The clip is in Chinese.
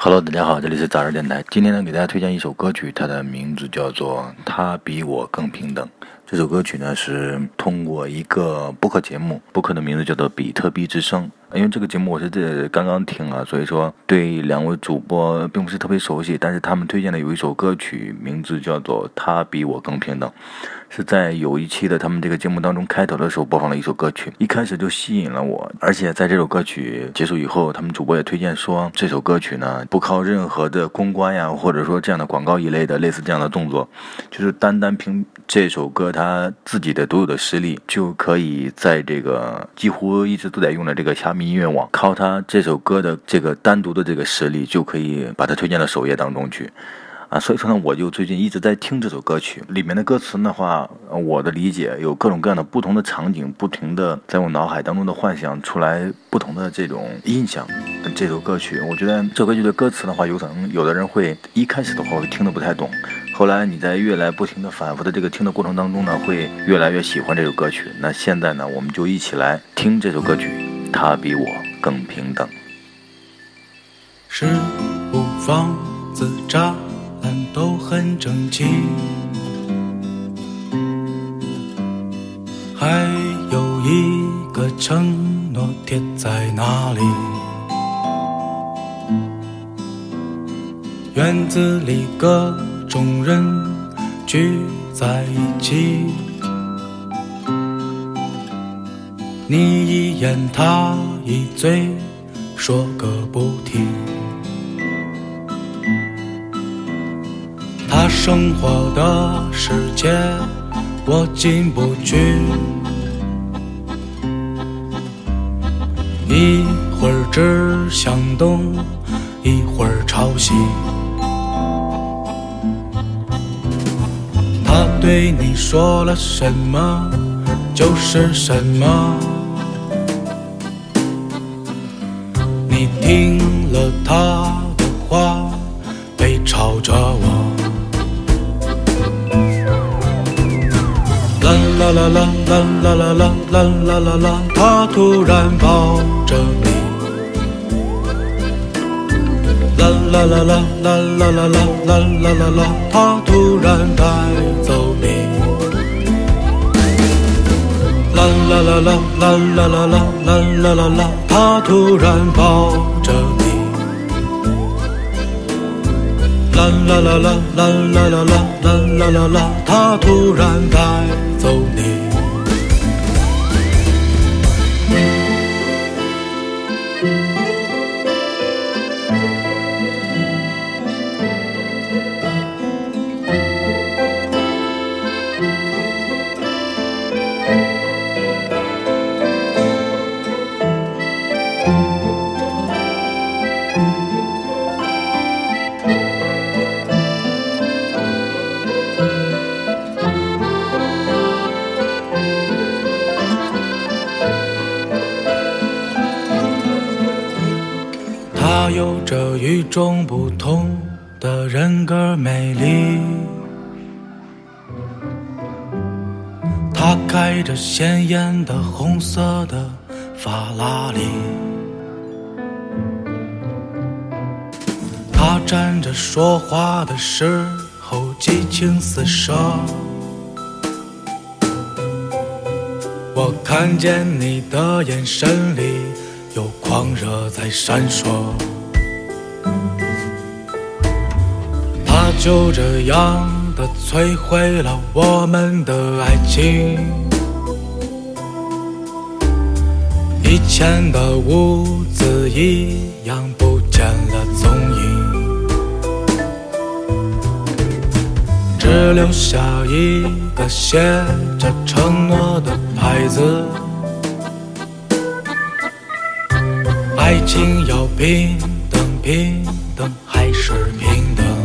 Hello，大家好，这里是杂志电台。今天呢，给大家推荐一首歌曲，它的名字叫做《他比我更平等》。这首歌曲呢，是通过一个播客节目，播客的名字叫做《比特币之声》。因为这个节目我是这刚刚听啊，所以说对两位主播并不是特别熟悉。但是他们推荐的有一首歌曲，名字叫做《他比我更平等》，是在有一期的他们这个节目当中开头的时候播放了一首歌曲，一开始就吸引了我。而且在这首歌曲结束以后，他们主播也推荐说，这首歌曲呢不靠任何的公关呀，或者说这样的广告一类的类似这样的动作，就是单单凭这首歌他自己的独有的实力，就可以在这个几乎一直都在用的这个虾米。音乐网靠他这首歌的这个单独的这个实力，就可以把它推荐到首页当中去，啊，所以说呢，我就最近一直在听这首歌曲里面的歌词的话，我的理解有各种各样的不同的场景，不停的在我脑海当中的幻想出来不同的这种印象。这首歌曲，我觉得这歌曲的歌词的话，有可能有的人会一开始的话会听得不太懂，后来你在越来不停的反复的这个听的过程当中呢，会越来越喜欢这首歌曲。那现在呢，我们就一起来听这首歌曲。他比我更平等。是屋房子栅都很整齐，还有一个承诺贴在那里。院子里各种人聚在一起。你一言他一嘴，说个不停。他生活的世界我进不去，一会儿指向东，一会儿朝西。他对你说了什么，就是什么。你听了他的话，背朝着我。啦啦啦啦啦啦啦啦啦啦啦，他突然抱着你。啦啦啦啦啦啦啦啦啦啦啦啦，他突然带走你。啦啦啦啦啦啦啦啦啦啦啦啦，他突然抱着你。啦啦啦啦啦啦啦啦啦啦啦，他突然带他有着与众不同的人格魅力，他开着鲜艳的红色的法拉利，他站着说话的时候激情四射，我看见你的眼神里有狂热在闪烁。它就这样的摧毁了我们的爱情，以前的屋子一样不见了踪影，只留下一个写着承诺的牌子，爱情要平等，平等还是平等。